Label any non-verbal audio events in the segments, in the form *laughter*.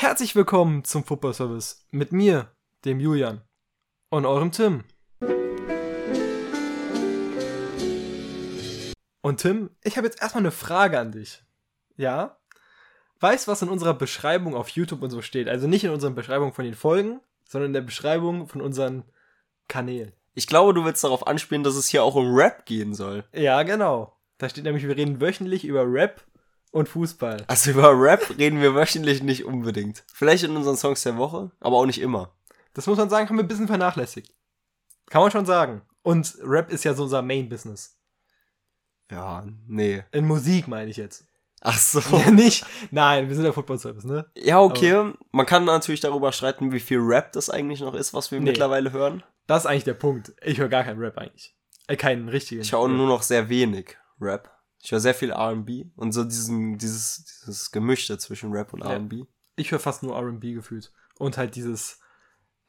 Herzlich willkommen zum Football Service mit mir, dem Julian und eurem Tim. Und Tim, ich habe jetzt erstmal eine Frage an dich. Ja? Weißt, was in unserer Beschreibung auf YouTube und so steht? Also nicht in unserer Beschreibung von den Folgen, sondern in der Beschreibung von unseren Kanälen. Ich glaube, du willst darauf anspielen, dass es hier auch um Rap gehen soll. Ja, genau. Da steht nämlich, wir reden wöchentlich über Rap und Fußball. Also über Rap reden wir wöchentlich nicht unbedingt. Vielleicht in unseren Songs der Woche, aber auch nicht immer. Das muss man sagen, haben wir ein bisschen vernachlässigt. Kann man schon sagen. Und Rap ist ja so unser Main-Business. Ja, nee. In Musik meine ich jetzt. Ach so. *laughs* Ja, nicht. Nein, wir sind der Football-Service, ne? Ja, okay. Man kann natürlich darüber streiten, wie viel Rap das eigentlich noch ist, was wir Nee. mittlerweile hören. Das ist eigentlich der Punkt. Ich höre gar keinen Rap eigentlich. Äh, keinen richtigen. Ich höre nur noch sehr wenig Rap. Ich höre sehr viel R&B und so diesen, dieses, dieses Gemischte zwischen Rap und Ja. R&B. Ich höre fast nur R&B gefühlt. Und halt dieses,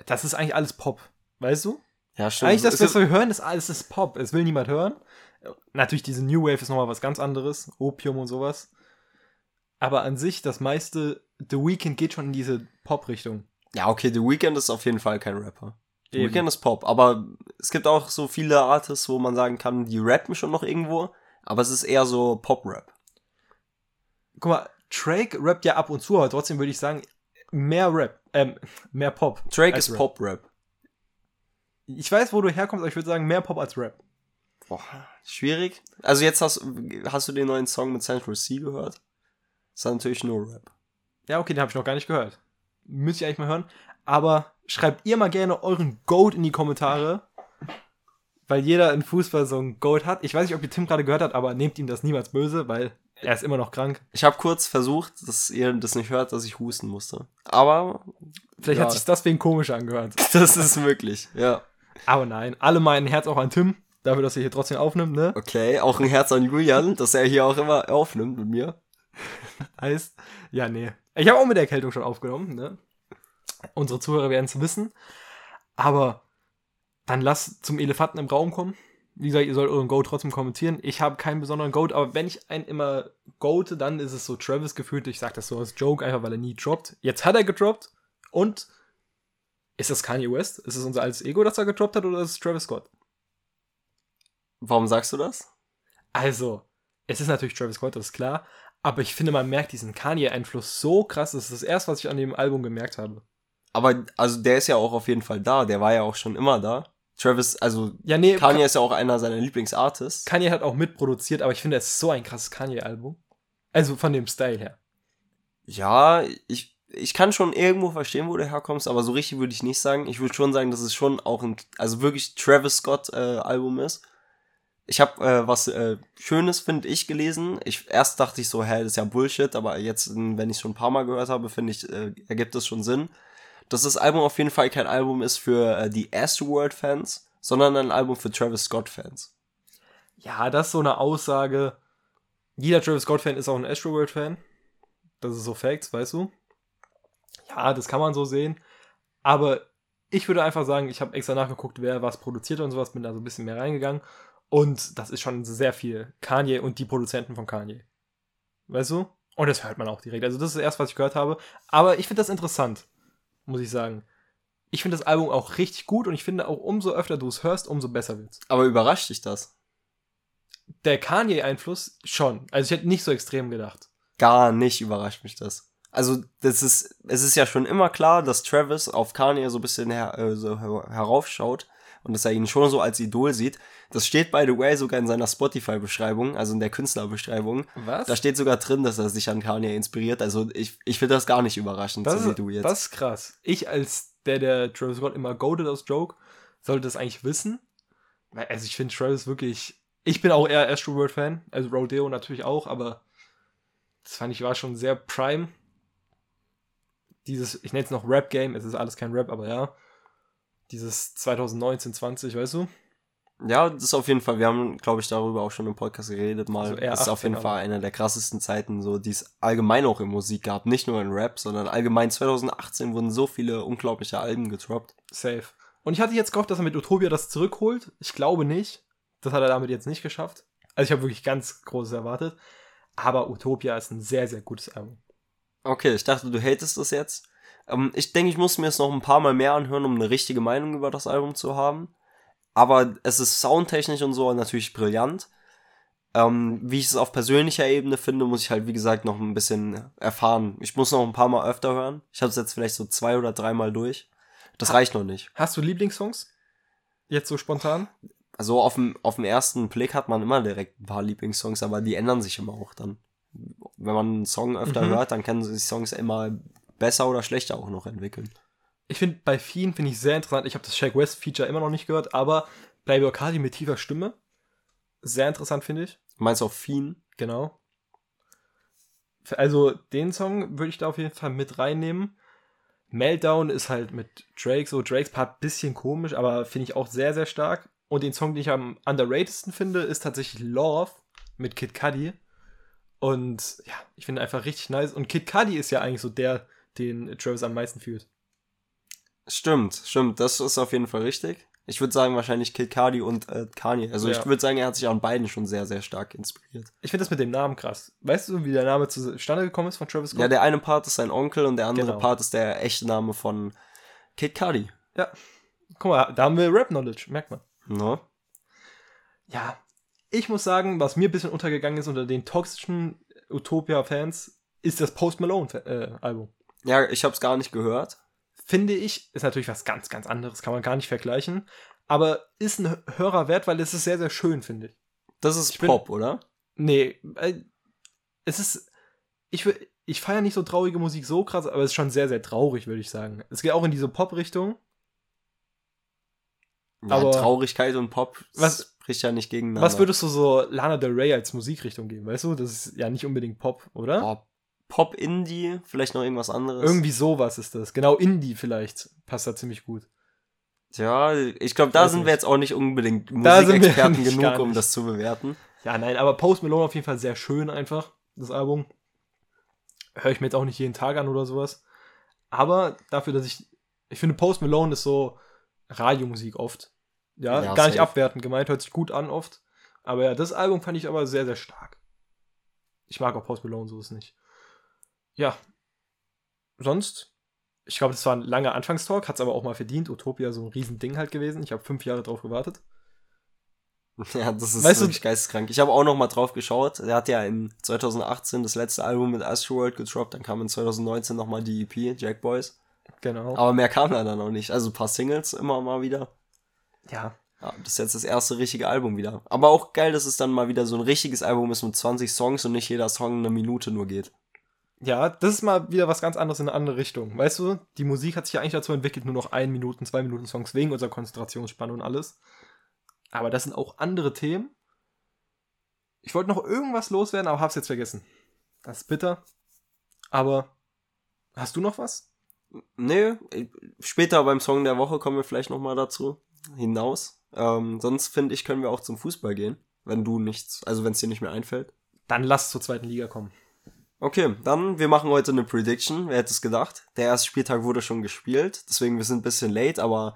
das ist eigentlich alles Pop. Weißt du? Ja, stimmt. Eigentlich das, was wir hören, ist alles ist Pop. Es will niemand hören. Natürlich, diese New Wave ist nochmal was ganz anderes. Opium und sowas. Aber an sich, das meiste, The Weeknd geht schon in diese Pop-Richtung. ja, okay, The Weeknd ist auf jeden Fall kein Rapper. The Eben. Weeknd ist Pop, aber es gibt auch so viele Artists, wo man sagen kann, die rappen schon noch irgendwo, aber es ist eher so Pop-Rap. Guck mal, Drake rappt ja ab und zu, aber trotzdem würde ich sagen, mehr Rap, ähm, mehr Pop. Drake ist Rap. Pop-Rap. Ich weiß, wo du herkommst, aber ich würde sagen, mehr Pop als Rap. Boah, schwierig. Also jetzt hast, hast du den neuen Song mit Central C gehört? Das ist natürlich nur Rap. Ja, okay, den habe ich noch gar nicht gehört. Müsst ihr eigentlich mal hören. Aber schreibt ihr mal gerne euren Goat in die Kommentare. Weil jeder in Fußball so ein Goat hat. Ich weiß nicht, ob ihr Tim gerade gehört habt, aber nehmt ihm das niemals böse, weil er ist immer noch krank. Ich habe kurz versucht, dass ihr das nicht hört, dass ich husten musste. Aber Vielleicht Ja. hat sich deswegen komisch angehört. *laughs* das ist möglich, ja. Aber nein, alle mein Herz auch an Tim, dafür, dass er hier trotzdem aufnimmt, ne? Okay, auch ein Herz an Julian, dass er hier auch immer aufnimmt mit mir. *laughs* Heißt, ja, nee. Ich habe auch mit der Erkältung schon aufgenommen, ne? Unsere Zuhörer werden es wissen. Aber dann lasst zum Elefanten im Raum kommen. Wie gesagt, ihr sollt euren Goat trotzdem kommentieren. Ich habe keinen besonderen Goat, aber wenn ich einen immer goate, dann ist es so Travis gefühlt. Ich sage das so als Joke, einfach weil er nie droppt. Jetzt hat er gedroppt. Und ist das Kanye West? Ist es unser altes Ego, das er gedroppt hat, oder ist es Travis Scott? Warum sagst du das? Also, es ist natürlich Travis Scott, das ist klar. Aber ich finde, man merkt diesen Kanye-Einfluss so krass. Das ist das erste, was ich an dem Album gemerkt habe. Aber also der ist ja auch auf jeden Fall da, der war ja auch schon immer da. Travis, also Ja, nee, Kanye ist ja auch einer seiner Lieblingsartists. Kanye hat auch mitproduziert, aber ich finde, es ist so ein krasses Kanye-Album. Also von dem Style her. Ja, ich, ich kann schon irgendwo verstehen, wo du herkommst, aber so richtig würde ich nicht sagen. Ich würde schon sagen, dass es schon auch ein, also wirklich Travis Scott äh, Album ist. Ich habe äh, was äh, Schönes, finde ich, gelesen. Ich erst dachte ich so, hä, das ist ja Bullshit, aber jetzt, wenn ich schon ein paar Mal gehört habe, finde ich, äh, ergibt es schon Sinn. Dass das Album auf jeden Fall kein Album ist für äh, die Astroworld-Fans, sondern ein Album für Travis Scott-Fans. Ja, das ist so eine Aussage. Jeder Travis Scott-Fan ist auch ein Astroworld-Fan. Das ist so Facts, weißt du? Ja, das kann man so sehen. Aber ich würde einfach sagen, ich habe extra nachgeguckt, wer was produziert und sowas, bin da so ein bisschen mehr reingegangen. Und das ist schon sehr viel Kanye und die Produzenten von Kanye. Weißt du? Und das hört man auch direkt. Also, das ist das erste, was ich gehört habe. Aber ich finde das interessant, muss ich sagen. Ich finde das Album auch richtig gut und ich finde auch, umso öfter du es hörst, umso besser wird's. Aber überrascht dich das? Der Kanye-Einfluss schon. Also, ich hätte nicht so extrem gedacht. gar nicht überrascht mich das. Also, das ist, es ist ja schon immer klar, dass Travis auf Kanye so ein bisschen her, äh, so her heraufschaut und dass er ihn schon so als Idol sieht. Das steht, by the way, sogar in seiner Spotify-Beschreibung, also in der Künstlerbeschreibung. Was? Da steht sogar drin, dass er sich an Kanye inspiriert. Also, ich, ich finde das gar nicht überraschend, das, so wie ist, du jetzt. das ist krass. Ich als der, der Travis Scott immer goated aus Joke, sollte das eigentlich wissen. Weil, Also ich finde Travis wirklich. Ich bin auch eher Astroworld-Fan, also Rodeo natürlich auch, aber das fand ich war schon sehr prime. Dieses, ich nenne es noch Rap-Game, es ist alles kein Rap, aber ja. Dieses 2019, 20, weißt du? Ja, das ist auf jeden Fall, wir haben, glaube ich, darüber auch schon im Podcast geredet mal. Also das ist auf 18 jeden Fall einer der krassesten Zeiten, so, die es allgemein auch in Musik gab. Nicht nur in Rap, sondern allgemein 2018 wurden so viele unglaubliche Alben getroppt. Safe. Und ich hatte jetzt gehofft, dass er mit Utopia das zurückholt. Ich glaube nicht. Das hat er damit jetzt nicht geschafft. Also ich habe wirklich ganz Großes erwartet. Aber Utopia ist ein sehr, sehr gutes Album. Okay, ich dachte, du hatest das jetzt. Ähm, ich denke, ich muss mir es noch ein paar Mal mehr anhören, um eine richtige Meinung über das Album zu haben. Aber es ist soundtechnisch und so natürlich brillant. Ähm, wie ich es auf persönlicher Ebene finde, muss ich halt, wie gesagt, noch ein bisschen erfahren. Ich muss noch ein paar Mal öfter hören. Ich habe es jetzt vielleicht so zwei oder dreimal durch. Das reicht noch nicht. Hast du Lieblingssongs? Jetzt so spontan? Also auf dem, auf dem ersten Blick hat man immer direkt ein paar Lieblingssongs, aber die ändern sich immer auch dann. Wenn man einen Song öfter Mhm. hört, dann können sich Songs immer besser oder schlechter auch noch entwickeln. Ich finde, bei vielen finde ich sehr interessant. Ich habe das Shaq West Feature immer noch nicht gehört, aber Playboy Cardi mit tiefer Stimme. Sehr interessant, finde ich. Meinst du auch Fiend? Genau. Also, den Song würde ich da auf jeden Fall mit reinnehmen. Meltdown ist halt mit Drake so. Drakes Part bisschen komisch, aber finde ich auch sehr, sehr stark. Und den Song, den ich am underratedsten finde, ist tatsächlich Love mit Kid Cudi. Und ja, ich finde einfach richtig nice. Und Kid Cudi ist ja eigentlich so der, den Travis am meisten fühlt. Stimmt, stimmt, das ist auf jeden Fall richtig. Ich würde sagen, wahrscheinlich Kid Cardi und äh, Kanye. Also Ja. ich würde sagen, er hat sich an beiden schon sehr, sehr stark inspiriert. Ich finde das mit dem Namen krass. Weißt du, wie der Name zustande gekommen ist von Travis Scott? Ja, der eine Part ist sein Onkel und der andere Genau. Part ist der echte Name von Kid Cardi. ja. Guck mal, da haben wir Rap-Knowledge, merkt man. Ne? ja, ich muss sagen, was mir ein bisschen untergegangen ist unter den toxischen Utopia-Fans, ist das Post Malone-Album. Ja, ich habe es gar nicht gehört. Finde ich, ist natürlich was ganz, ganz anderes, kann man gar nicht vergleichen. Aber ist ein Hörer wert, weil es ist sehr, sehr schön, finde ich. Das ist Ich bin- Pop, oder? Nee, äh, es ist. Ich, ich feiere nicht so traurige Musik so krass, aber es ist schon sehr, sehr traurig, würde ich sagen. Es geht auch in diese Pop-Richtung. Ja, Aber- Traurigkeit und Pop Was- spricht ja nicht gegeneinander. Was würdest du so Lana Del Rey als Musikrichtung geben, weißt du? Das ist ja nicht unbedingt Pop, oder? Pop, Indie, vielleicht noch irgendwas anderes. Irgendwie sowas ist das. Genau, Indie vielleicht. Passt da ziemlich gut. Ja, ich glaube, da sind nicht. wir jetzt auch nicht unbedingt Musikexperten genug, um das zu bewerten. Ja, nein, aber Post Malone auf jeden Fall sehr schön einfach, das Album. Höre ich mir jetzt auch nicht jeden Tag an oder sowas. Aber dafür, dass ich. Ich finde, Post Malone ist so Radiomusik oft. Ja, Ja, gar nicht abwertend gemeint, hört sich gut an oft. Aber ja, das Album fand ich aber sehr, sehr stark. Ich mag auch Post Malone, so ist nicht. Ja. Sonst, ich glaube, das war ein langer Anfangstalk, hat es aber auch mal verdient. Utopia so ein Riesending halt gewesen. Ich habe fünf Jahre drauf gewartet. *laughs* Ja, das ist Weißt du- wirklich geisteskrank. Ich habe auch noch mal drauf geschaut. Er hat ja in 2018 das letzte Album mit Astroworld gedroppt, dann kam in 2019 noch mal die EP, Jack Boys. Genau. Aber mehr kam da dann auch nicht. Also ein paar Singles immer mal wieder. Ja, Ja, das ist jetzt das erste richtige Album wieder. Aber auch geil, dass es dann mal wieder so ein richtiges Album ist mit 20 Songs und nicht jeder Song eine Minute nur geht. Ja, das ist mal wieder was ganz anderes in eine andere Richtung. Weißt du, die Musik hat sich ja eigentlich dazu entwickelt, nur noch ein Minuten, zwei Minuten Songs wegen unserer Konzentrationsspanne und alles. Aber das sind auch andere Themen. Ich wollte noch irgendwas loswerden, aber hab's jetzt vergessen. Das ist bitter. Aber hast du noch was? Nee, später beim Song der Woche kommen wir vielleicht noch mal dazu hinaus. Ähm, sonst finde ich, können wir auch zum Fußball gehen, wenn du nichts, also wenn es dir nicht mehr einfällt. Dann lass zur zweiten Liga kommen. Okay, dann wir machen heute eine Prediction. Wer hätte es gedacht? Der erste Spieltag wurde schon gespielt, deswegen wir sind ein bisschen late, aber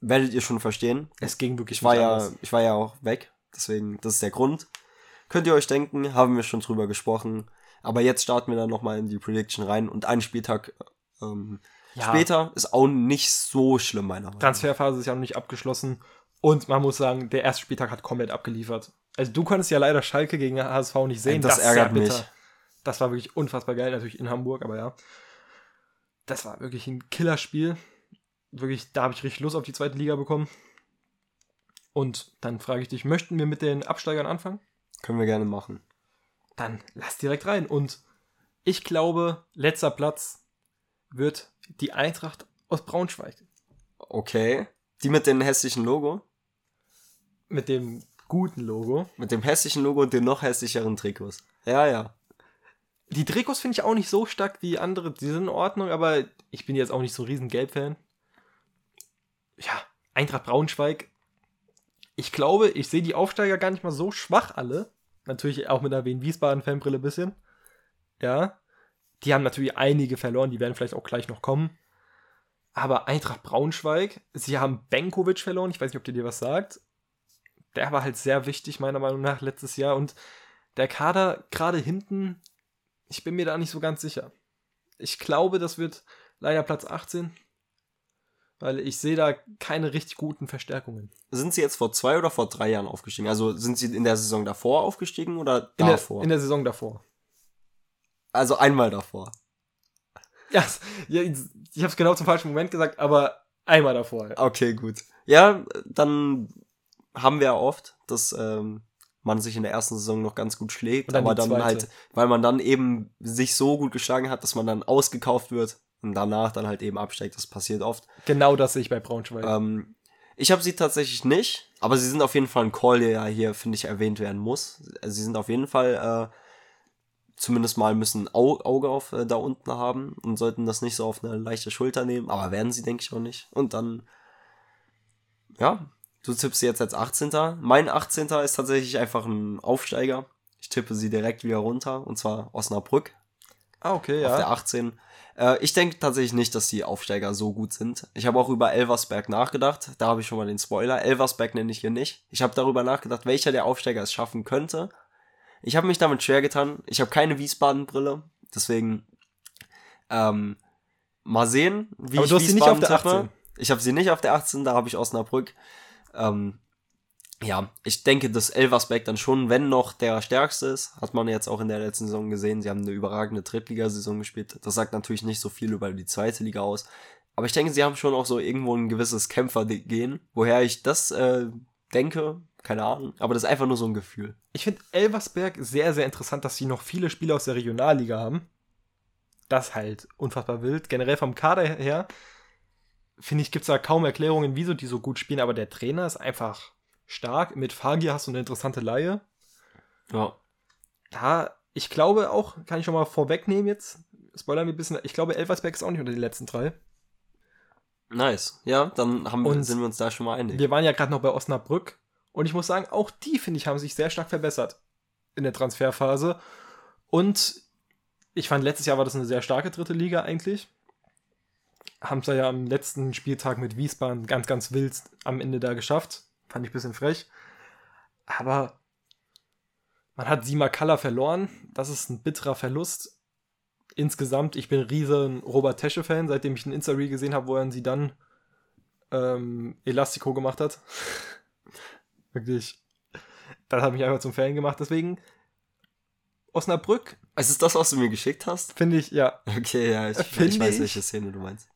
werdet ihr schon verstehen. Es ging wirklich Ich war ja, anders. ich war ja auch weg, deswegen das ist der Grund. Könnt ihr euch denken, haben wir schon drüber gesprochen. Aber jetzt starten wir dann noch mal in die Prediction rein und einen Spieltag ähm, Ja, später ist auch nicht so schlimm meiner Meinung. nach. Transferphase ist ja noch nicht abgeschlossen. Und man muss sagen, der erste Spieltag hat komplett abgeliefert. Also du konntest ja leider Schalke gegen HSV nicht sehen. Das ist ärgert mich. Das war wirklich unfassbar geil, natürlich in Hamburg, aber ja. Das war wirklich ein Killerspiel. Wirklich, da habe ich richtig Lust auf die zweite Liga bekommen. Und dann frage ich dich, möchten wir mit den Absteigern anfangen? Können wir gerne machen. Dann lass direkt rein. Und ich glaube, letzter Platz wird die Eintracht aus Braunschweig. Okay. Die mit dem hässlichen Logo. Mit dem guten Logo. Mit dem hässlichen Logo und den noch hässlicheren Trikots. Ja, ja. Die Trikots finde ich auch nicht so stark wie andere. Die sind in Ordnung, aber ich bin jetzt auch nicht so ein riesen Gelb-Fan. Ja, Eintracht Braunschweig. Ich glaube, ich sehe die Aufsteiger gar nicht mal so schwach alle. Natürlich auch mit einer Wien-Wiesbaden-Fanbrille ein bisschen. Ja. Die haben natürlich einige verloren, die werden vielleicht auch gleich noch kommen. Aber Eintracht Braunschweig, sie haben Benkovic verloren. Ich weiß nicht, ob dir dir was sagt. Der war halt sehr wichtig, meiner Meinung nach, letztes Jahr. Und der Kader gerade hinten, ich bin mir da nicht so ganz sicher. Ich glaube, das wird leider Platz 18. Weil ich sehe da keine richtig guten Verstärkungen. Sind sie jetzt vor zwei oder vor drei Jahren aufgestiegen? Also sind sie in der Saison davor aufgestiegen oder In davor? der, in der Saison davor. also einmal davor. Ja, ja ich habe es genau zum falschen Moment gesagt, aber einmal davor. Okay, gut. Ja, dann haben wir ja oft, dass ähm, man sich in der ersten Saison noch ganz gut schlägt, dann aber dann zweite. halt, weil man dann eben sich so gut geschlagen hat, dass man dann ausgekauft wird und danach dann halt eben absteigt. Das passiert oft. Genau das sehe ich bei Braunschweig. Ähm, ich habe sie tatsächlich nicht, aber sie sind auf jeden Fall ein Call, der ja hier, finde ich, erwähnt werden muss. Also sie sind auf jeden Fall, äh, zumindest mal müssen Au Auge auf äh, da unten haben und sollten das nicht so auf eine leichte Schulter nehmen, aber werden sie, denke ich, auch nicht. Und dann, ja, du tippst sie jetzt als 18. Mein 18. ist tatsächlich einfach ein Aufsteiger. Ich tippe sie direkt wieder runter, und zwar Osnabrück ah, okay, auf der ja. 18. Äh, ich denke tatsächlich nicht, dass die Aufsteiger so gut sind. Ich habe auch über Elversberg nachgedacht. Da habe ich schon mal den Spoiler. Elversberg nenne ich hier nicht. Ich habe darüber nachgedacht, welcher der Aufsteiger es schaffen könnte. Ich habe mich damit schwer getan. Ich habe keine Wiesbaden-Brille. Deswegen ähm, mal sehen, wie Aber ich du hast sie nicht auf der tippe. 18. Ich habe sie nicht auf der 18, da habe ich Osnabrück. Ähm, ja, ich denke, dass Elversberg dann schon, wenn noch der stärkste ist, hat man jetzt auch in der letzten Saison gesehen. Sie haben eine überragende Drittligasaison gespielt. Das sagt natürlich nicht so viel über die zweite Liga aus. Aber ich denke, sie haben schon auch so irgendwo ein gewisses Kämpfergehen. Woher ich das äh, denke, keine Ahnung. Aber das ist einfach nur so ein Gefühl. Ich finde Elversberg sehr, sehr interessant, dass sie noch viele Spieler aus der Regionalliga haben. Das halt unfassbar wild. Generell vom Kader her, finde ich, gibt es da kaum Erklärungen, wieso die so gut spielen, aber der Trainer ist einfach stark. Mit Fagir hast du eine interessante Laie. Ja. Ja, ich glaube auch, kann ich schon mal vorwegnehmen jetzt, spoilern wir ein bisschen, ich glaube, Elversberg ist auch nicht unter den letzten drei. Nice. Ja, dann haben, Und sind wir uns da schon mal einig. Wir waren ja gerade noch bei Osnabrück und ich muss sagen, auch die, finde ich, haben sich sehr stark verbessert in der Transferphase. Und ich fand, letztes Jahr war das eine sehr starke dritte Liga eigentlich. Haben es ja am letzten Spieltag mit Wiesbaden ganz, ganz wild am Ende da geschafft. Fand ich ein bisschen frech. Aber man hat Sima Kalla verloren. Das ist ein bitterer Verlust. Insgesamt, ich bin ein riesen Robert Tesche-Fan, seitdem ich einen Insta-Reel gesehen habe, wo er sie dann ähm, Elastico gemacht hat. *laughs* Wirklich. Das hat mich einfach zum Fan gemacht. Deswegen, Osnabrück, Es ist das, was du mir geschickt hast? finde ich, ja, Okay, ja, ich, Finde ich weiß, ich- welche Szene du meinst.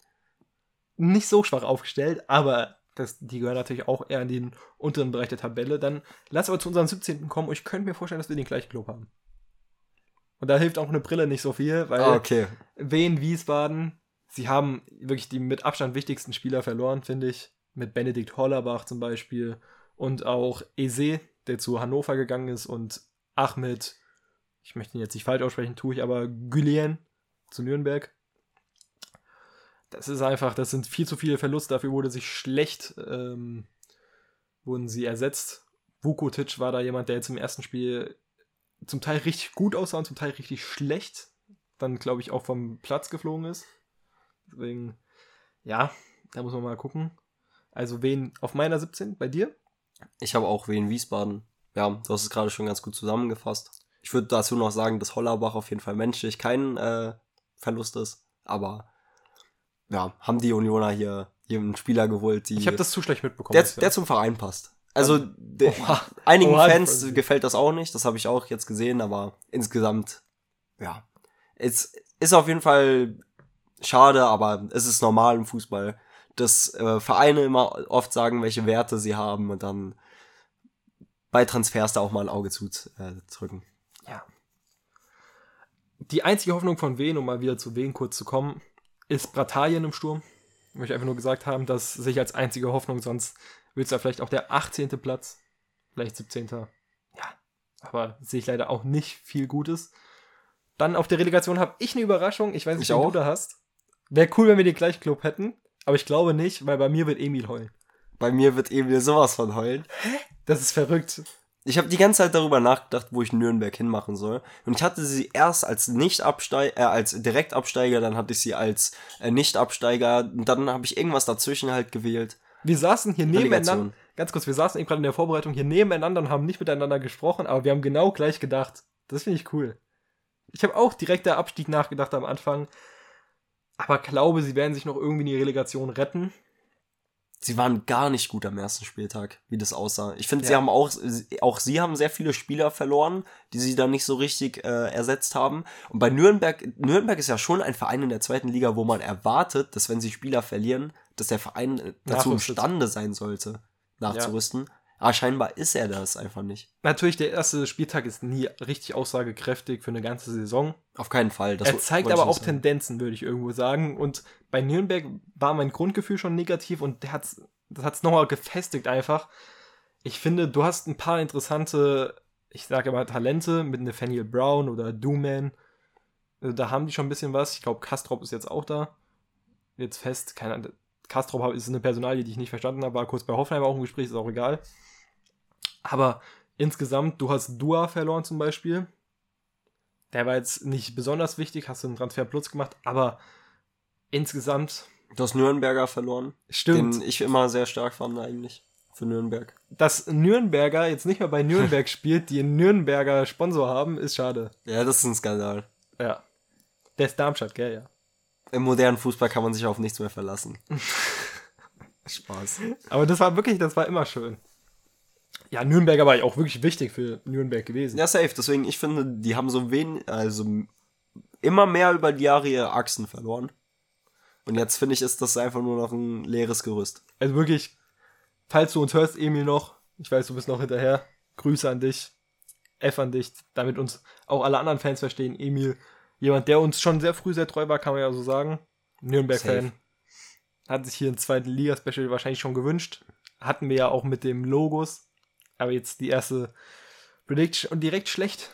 nicht so schwach aufgestellt, aber das, die gehören natürlich auch eher in den unteren Bereich der Tabelle. Dann lass aber zu unserem 17. kommen und ich könnte mir vorstellen, dass wir den gleichen Club haben. Und da hilft auch eine Brille nicht so viel, weil Ah, okay. Wien, Wiesbaden, sie haben wirklich die mit Abstand wichtigsten Spieler verloren, finde ich. Mit Benedikt Hollerbach zum Beispiel und auch Eze, der zu Hannover gegangen ist und Ahmed, ich möchte ihn jetzt nicht falsch aussprechen, tue ich aber Gülien zu Nürnberg. Das ist einfach, das sind viel zu viele Verluste, dafür wurde sich schlecht, ähm, wurden sie ersetzt. Vukotic war da jemand, der jetzt im ersten Spiel zum Teil richtig gut aussah und zum Teil richtig schlecht. Dann, glaube ich, auch vom Platz geflogen ist. Deswegen, ja, da muss man mal gucken. Also, wen auf meiner 17? Bei dir? Ich habe auch Wien Wiesbaden. Ja, du hast es gerade schon ganz gut zusammengefasst. Ich würde dazu noch sagen, dass Hollerbach auf jeden Fall menschlich kein äh, Verlust ist. Aber ja, haben die Unioner hier, einen Spieler geholt, die Ich habe das zu schlecht mitbekommen. der, der zum Verein passt. Also der, *laughs* Oha. einigen Oha, Fans das- gefällt das auch nicht. Das habe ich auch jetzt gesehen, aber insgesamt, ja, es ist auf jeden Fall schade, aber es ist normal im Fußball, dass äh, Vereine immer oft sagen, welche Werte sie haben und dann bei Transfers da auch mal ein Auge zu äh, drücken. Ja. Die einzige Hoffnung von Wen, um mal wieder zu Wen kurz zu kommen, ist Bratalien im Sturm. Ich möchte einfach nur gesagt haben, dass sich als einzige Hoffnung, sonst wird es ja vielleicht auch der 18. Platz, vielleicht 17. Ja, aber sehe ich leider auch nicht viel Gutes. Dann auf der Relegation habe ich eine Überraschung. Ich weiß nicht, auch. du da hast. Wäre cool, wenn wir den gleichen Club hätten, aber ich glaube nicht, weil bei mir wird Emil heulen. Bei mir wird eben sowas von heulen. Das ist verrückt. Ich habe die ganze Zeit darüber nachgedacht, wo ich Nürnberg hinmachen soll. Und ich hatte sie erst als Nicht-Absteiger, äh, als Direktabsteiger, dann hatte ich sie als äh, Nicht-Absteiger. Und dann habe ich irgendwas dazwischen halt gewählt. Wir saßen hier nebeneinander, ganz kurz, wir saßen eben gerade in der Vorbereitung hier nebeneinander und haben nicht miteinander gesprochen, aber wir haben genau gleich gedacht. Das finde ich cool. Ich habe auch direkt der Abstieg nachgedacht am Anfang. Aber glaube, sie werden sich noch irgendwie in die Relegation retten. Sie waren gar nicht gut am ersten Spieltag, wie das aussah. Ich finde, sie Ja. haben auch, auch sie haben sehr viele Spieler verloren, die sie dann nicht so richtig äh, ersetzt haben. Und bei Nürnberg, Nürnberg ist ja schon ein Verein in der zweiten Liga, wo man erwartet, dass wenn sie Spieler verlieren, dass der Verein äh, dazu imstande sein sollte, nachzurüsten. Aber scheinbar ist er das einfach nicht. Natürlich, der erste Spieltag ist nie richtig aussagekräftig für eine ganze Saison. Auf keinen Fall. Das er zeigt aber auch sagen. Tendenzen, würde ich irgendwo sagen. Und bei Nürnberg war mein Grundgefühl schon negativ und der hat's, das hat es nochmal gefestigt einfach. Ich finde, du hast ein paar interessante, ich sage mal, Talente mit Nathaniel Brown oder Dooman. Äh, Da haben die schon ein bisschen was. Ich glaube, Kastrop ist jetzt auch da. Jetzt fest. Keine Ahnung. Kastrop ist eine Personalie, die ich nicht verstanden habe. War kurz bei Hoffenheim auch im Gespräch, ist auch egal. Aber insgesamt, du hast Dua verloren zum Beispiel. Der war jetzt nicht besonders wichtig, hast du einen Transfer Plus gemacht, aber insgesamt Du hast Nürnberger verloren, stimmt, den ich immer sehr stark fand eigentlich. Für Nürnberg. dass Nürnberger jetzt nicht mehr bei Nürnberg *laughs* spielt, die einen Nürnberger Sponsor haben, ist schade. Ja, das ist ein Skandal. Ja. Der ist Darmstadt, gell, ja. Im modernen Fußball kann man sich auf nichts mehr verlassen. *laughs* Spaß. Aber das war wirklich, das war immer schön. Ja, Nürnberger war ja auch wirklich wichtig für Nürnberg gewesen. Ja, safe. Deswegen, ich finde, die haben so wenig, also immer mehr über die Jahre ihre Achsen verloren. Und jetzt finde ich, ist das einfach nur noch ein leeres Gerüst. Also wirklich, falls du uns hörst, Emil noch, ich weiß, du bist noch hinterher, Grüße an dich, F an dich, damit uns auch alle anderen Fans verstehen. Emil, jemand, der uns schon sehr früh sehr treu war, kann man ja so sagen. Nürnberg-Fan. Hat sich hier ein zweiten Liga-Special wahrscheinlich schon gewünscht. Hatten wir ja auch mit dem Logos. Aber jetzt die erste Prediction und direkt schlecht.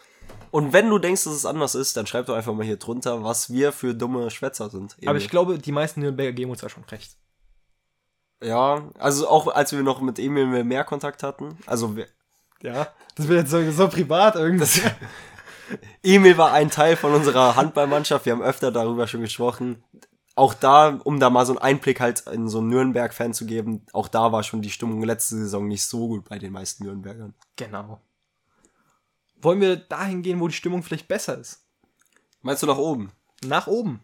Und wenn du denkst, dass es anders ist, dann schreib doch einfach mal hier drunter, was wir für dumme Schwätzer sind. Aber Emil. ich glaube, die meisten Nürnberger geben uns da schon recht. Ja, also auch als wir noch mit Emil mehr Kontakt hatten. Also wir, Ja, das wird jetzt so, so privat irgendwie. *laughs* Emil war ein Teil von unserer Handballmannschaft. Wir haben öfter darüber schon gesprochen. Auch da, um da mal so einen Einblick halt in so einen Nürnberg-Fan zu geben, auch da war schon die Stimmung letzte Saison nicht so gut bei den meisten Nürnbergern. genau. Wollen wir dahin gehen, wo die Stimmung vielleicht besser ist? Meinst du nach oben? Nach oben.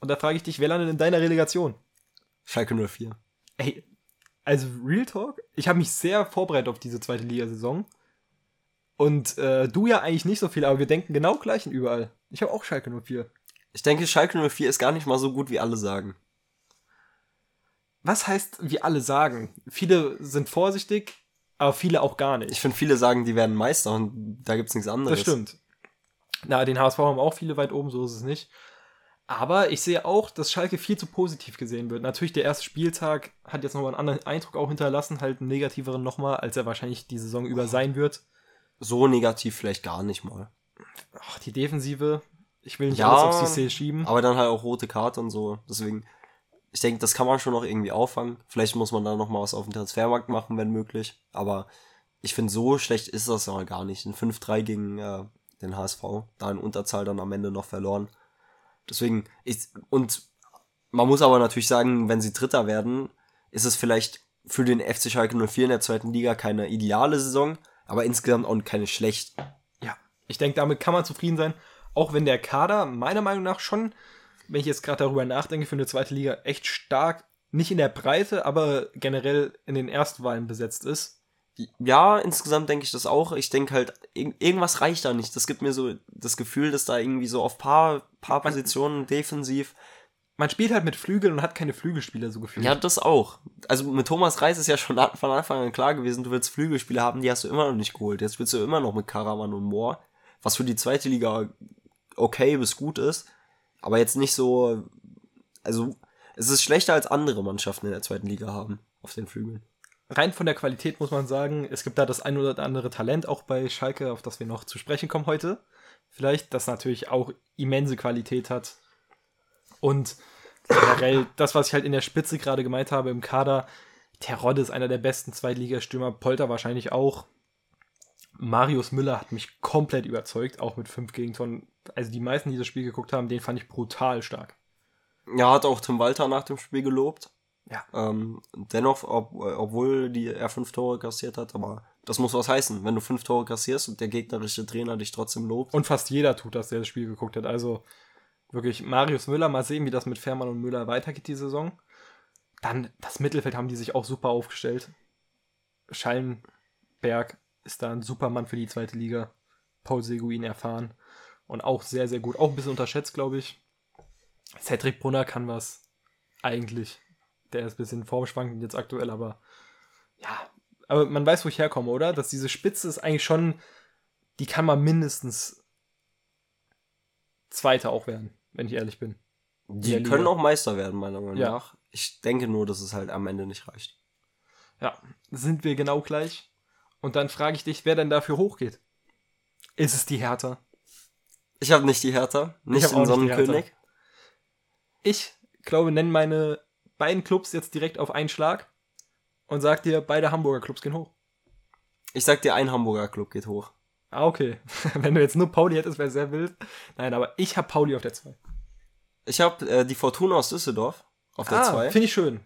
Und da frage ich dich, wer landet in deiner Relegation? Schalke 04. Ey, also Real Talk, ich habe mich sehr vorbereitet auf diese zweite Ligasaison. Und äh, du ja eigentlich nicht so viel, aber wir denken genau gleich überall. Ich habe auch Schalke 04. Ich denke, Schalke 04 ist gar nicht mal so gut, wie alle sagen. Was heißt, wie alle sagen? Viele sind vorsichtig, aber viele auch gar nicht. Ich finde, viele sagen, die werden Meister und da gibt's nichts anderes. Das stimmt. Na, den HSV haben auch viele weit oben, so ist es nicht. Aber ich sehe auch, dass Schalke viel zu positiv gesehen wird. Natürlich, der erste Spieltag hat jetzt nochmal einen anderen Eindruck auch hinterlassen, halt einen negativeren nochmal, als er wahrscheinlich die Saison über sein wird. So negativ vielleicht gar nicht mal. Ach, die Defensive, ich will nicht Ja, alles auf Cissé schieben. Aber dann halt auch rote Karte und so. Deswegen, ich denke, das kann man schon noch irgendwie auffangen. Vielleicht muss man da noch mal was auf dem Transfermarkt machen, wenn möglich. Aber ich finde, so schlecht ist das aber gar nicht. Ein 5-3 gegen äh, den HSV. Da in Unterzahl dann am Ende noch verloren. Deswegen, ich, und man muss aber natürlich sagen, wenn sie Dritter werden, ist es vielleicht für den FC Schalke 04 in der zweiten Liga keine ideale Saison, aber insgesamt auch keine schlecht. Ja, ich denke, damit kann man zufrieden sein. Auch wenn der Kader meiner Meinung nach schon, wenn ich jetzt gerade darüber nachdenke, für eine zweite Liga echt stark, nicht in der Breite, aber generell in den Erstwahlen besetzt ist. Ja, insgesamt denke ich das auch. Ich denke halt, irg irgendwas reicht da nicht. Das gibt mir so das Gefühl, dass da irgendwie so auf paar, paar Positionen defensiv. Man spielt halt mit Flügeln und hat keine Flügelspieler so gefühlt. Ja, das auch. Also mit Thomas Reis ist ja schon von Anfang an klar gewesen, du willst Flügelspieler haben, die hast du immer noch nicht geholt. Jetzt willst du immer noch mit Karaman und Moore, was für die zweite Liga okay bis gut ist, aber jetzt nicht so, also es ist schlechter als andere Mannschaften in der zweiten Liga haben auf den Flügeln. Rein von der Qualität muss man sagen, es gibt da das ein oder andere Talent auch bei Schalke, auf das wir noch zu sprechen kommen heute. Vielleicht, das natürlich auch immense Qualität hat. Und generell *laughs* das, was ich halt in der Spitze gerade gemeint habe im Kader, Terodde ist einer der besten Zweitligastürmer, Polter wahrscheinlich auch. Marius Müller hat mich komplett überzeugt, auch mit fünf Gegentoren. Also die meisten, die das Spiel geguckt haben, den fand ich brutal stark. Ja, hat auch Tim Walter nach dem Spiel gelobt. Ja. Ähm, dennoch, ob, obwohl die, er fünf Tore kassiert hat, aber das muss was heißen. Wenn du fünf Tore kassierst und der gegnerische Trainer dich trotzdem lobt. Und fast jeder tut das, der das Spiel geguckt hat. Also Wirklich, Marius Müller, mal sehen, wie das mit Fährmann und Müller weitergeht die Saison. Dann das Mittelfeld haben die sich auch super aufgestellt. Schallenberg ist da ein super Mann für die zweite Liga. Paul Seguin erfahren. Und auch sehr, sehr gut. Auch ein bisschen unterschätzt, glaube ich. Cedric Brunner kann was. Eigentlich. Der ist ein bisschen formschwankend jetzt aktuell, aber ja. Aber man weiß, wo ich herkomme, oder? Dass diese Spitze ist eigentlich schon, die kann man mindestens Zweiter auch werden, wenn ich ehrlich bin. Die können Liga. auch Meister werden, meiner Meinung Ja. nach. Ich denke nur, dass es halt am Ende nicht reicht. Ja, sind wir genau gleich. Und dann frage ich dich, wer denn dafür hochgeht. Ist es die Hertha? Ich habe nicht die Hertha, nicht den. Sonnenkönig. Ich glaube, nenne meine beiden Clubs jetzt direkt auf einen Schlag und sag dir, beide Hamburger Clubs gehen hoch. Ich sag dir, ein Hamburger Club geht hoch. Ah, okay. *laughs* Wenn du jetzt nur Pauli hättest, wäre sehr wild. Nein, aber ich habe Pauli auf der 2. Ich habe äh, die Fortuna aus Düsseldorf auf der Ah, 2. finde ich schön.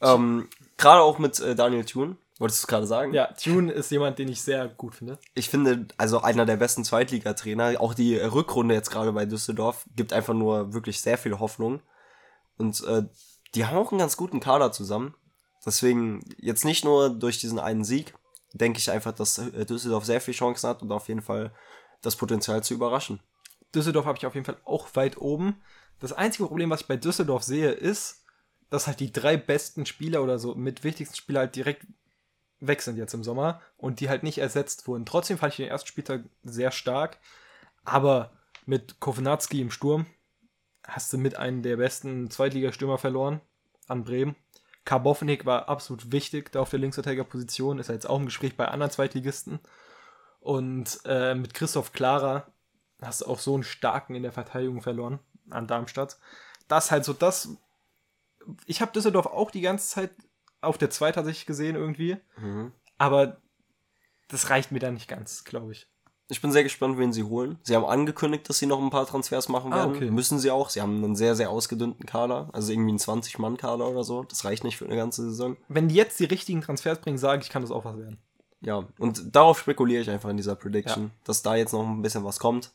ähm, gerade auch mit äh, Daniel Thune. Wolltest du es gerade sagen? Ja, Tune ist jemand, den ich sehr gut finde. Ich finde, also einer der besten Zweitligatrainer, auch die Rückrunde jetzt gerade bei Düsseldorf, gibt einfach nur wirklich sehr viel Hoffnung. Und äh, die haben auch einen ganz guten Kader zusammen. Deswegen, jetzt nicht nur durch diesen einen Sieg, denke ich einfach, dass äh, Düsseldorf sehr viel Chancen hat und auf jeden Fall das Potenzial zu überraschen. Düsseldorf habe ich auf jeden Fall auch weit oben. Das einzige Problem, was ich bei Düsseldorf sehe, ist, dass halt die drei besten Spieler oder so mit wichtigsten Spieler halt direkt weg sind jetzt im Sommer und die halt nicht ersetzt wurden. Trotzdem fand ich den ersten Spieltag sehr stark, aber mit Kovnatski im Sturm hast du mit einem der besten Zweitligastürmer verloren an Bremen. Karbovnik war absolut wichtig da auf der Linksverteidigerposition, ist ja jetzt auch im Gespräch bei anderen Zweitligisten. Und äh, mit Christoph Klara hast du auch so einen starken in der Verteidigung verloren an Darmstadt. Das halt so das. Ich habe Düsseldorf auch die ganze Zeit auf der 2 tatsächlich gesehen irgendwie, Mhm. aber das reicht mir da nicht ganz, glaube ich. Ich bin sehr gespannt, wen sie holen. Sie haben angekündigt, dass sie noch ein paar Transfers machen Ah, werden. okay. Müssen sie auch. Sie haben einen sehr, sehr ausgedünnten Kader. Also irgendwie einen 20-Mann-Kader oder so. Das reicht nicht für eine ganze Saison. Wenn die jetzt die richtigen Transfers bringen, sage ich, kann das auch was werden. Ja, und darauf spekuliere ich einfach in dieser Prediction, dass da jetzt noch ein bisschen was kommt.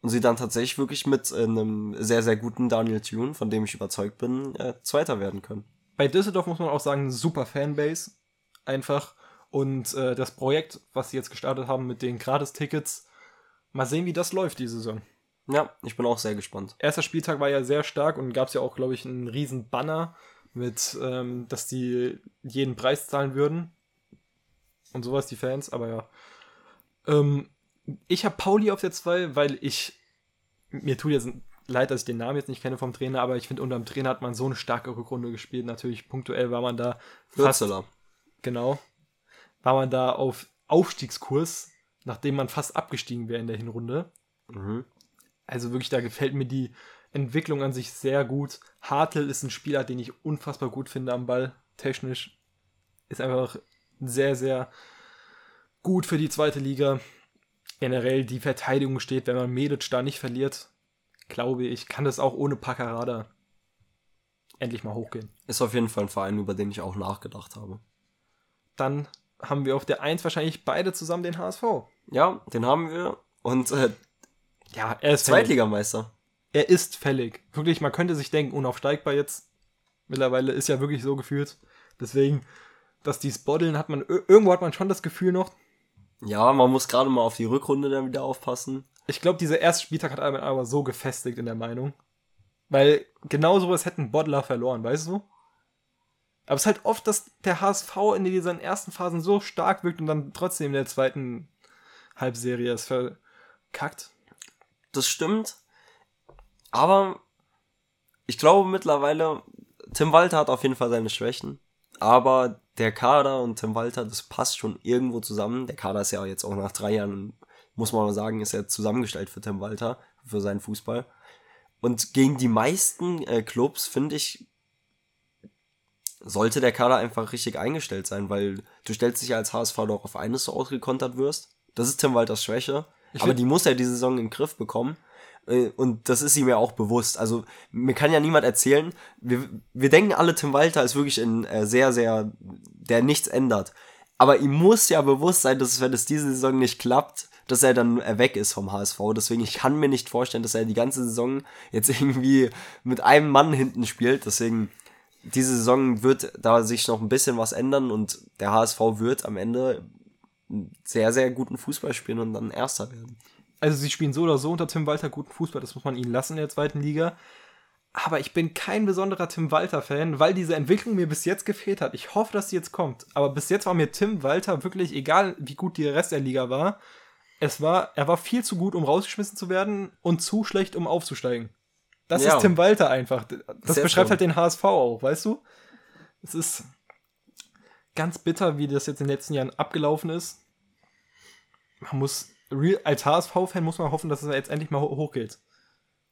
Und sie dann tatsächlich wirklich mit äh, einem sehr, sehr guten Daniel Thune, von dem ich überzeugt bin, äh, Zweiter werden können. Bei Düsseldorf muss man auch sagen, super Fanbase. Einfach. Und äh, das Projekt, was sie jetzt gestartet haben mit den Gratis-Tickets, mal sehen, wie das läuft die Saison. Ja, ich bin auch sehr gespannt. erster Spieltag war ja sehr stark und gab es ja auch, glaube ich, einen riesen Banner mit, ähm, dass die jeden Preis zahlen würden. Und sowas, die Fans, aber ja. Ähm, ich habe Pauli auf der 2, weil ich, mir tut jetzt leid, dass ich den Namen jetzt nicht kenne vom Trainer, aber ich finde, unter dem Trainer hat man so eine starke Rückrunde gespielt. Natürlich punktuell war man da fast, Hürzeler. genau, war man da auf Aufstiegskurs, nachdem man fast abgestiegen wäre in der Hinrunde. Mhm. Also wirklich, da gefällt mir die Entwicklung an sich sehr gut. Hartl ist ein Spieler, den ich unfassbar gut finde am Ball, technisch. Ist einfach sehr, sehr gut für die zweite Liga. Generell die Verteidigung steht, wenn man Medic da nicht verliert, glaube ich, kann das auch ohne Paccarada endlich mal hochgehen. Ist auf jeden Fall ein Verein, über den ich auch nachgedacht habe. Dann haben wir auf der 1 wahrscheinlich beide zusammen den HSV. Ja, den haben wir. Und äh, Ja, er ist fällig. Zweitligameister. Er ist fällig. Wirklich, man könnte sich denken, unaufsteigbar jetzt. Mittlerweile ist ja wirklich so gefühlt. Deswegen, dass die Boddeln hat man, ir- irgendwo hat man schon das Gefühl noch. Ja, man muss gerade mal auf die Rückrunde dann wieder aufpassen. Ich glaube, dieser erste Spieltag hat einen aber so gefestigt in der Meinung. Weil genau sowas hätten Bottler verloren, weißt du? Aber es ist halt oft, dass der HSV in diesen ersten Phasen so stark wirkt und dann trotzdem in der zweiten Halbserie es verkackt. Das stimmt. Aber ich glaube mittlerweile, Tim Walter hat auf jeden Fall seine Schwächen. Aber der Kader und Tim Walter, das passt schon irgendwo zusammen. Der Kader ist ja jetzt auch nach drei Jahren, muss man mal sagen, ist er zusammengestellt für Tim Walter, für seinen Fußball. Und gegen die meisten äh, Clubs, finde ich, sollte der Kader einfach richtig eingestellt sein, weil du stellst dich ja als HSV doch auf eines so ausgekontert wirst. Das ist Tim Walters Schwäche. Ich aber die muss er diese Saison in den Griff bekommen. Äh, Und das ist ihm ja auch bewusst. Also mir kann ja niemand erzählen, wir, wir denken alle, Tim Walter ist wirklich ein äh, sehr, sehr, der nichts ändert. Aber ihm muss ja bewusst sein, dass wenn es diese Saison nicht klappt, dass er dann äh, weg ist vom HSV. Deswegen, ich kann mir nicht vorstellen, dass er die ganze Saison jetzt *laughs* irgendwie mit einem Mann hinten spielt. Deswegen, diese Saison wird da sich noch ein bisschen was ändern und der HSV wird am Ende sehr, sehr guten Fußball spielen und dann Erster werden. Also sie spielen so oder so unter Tim Walter guten Fußball, das muss man ihnen lassen in der zweiten Liga. Aber ich bin kein besonderer Tim Walter-Fan, weil diese Entwicklung mir bis jetzt gefehlt hat. Ich hoffe, dass sie jetzt kommt. Aber bis jetzt war mir Tim Walter wirklich, egal wie gut der Rest der Liga war, es war, er war viel zu gut, um rausgeschmissen zu werden und zu schlecht, um aufzusteigen. Das Ja. ist Tim Walter einfach. Das Sehr beschreibt so. halt den HSV auch, weißt du? Es ist ganz bitter, wie das jetzt in den letzten Jahren abgelaufen ist. Man muss, real, als HSV-Fan muss man hoffen, dass es jetzt endlich mal ho- hochgeht.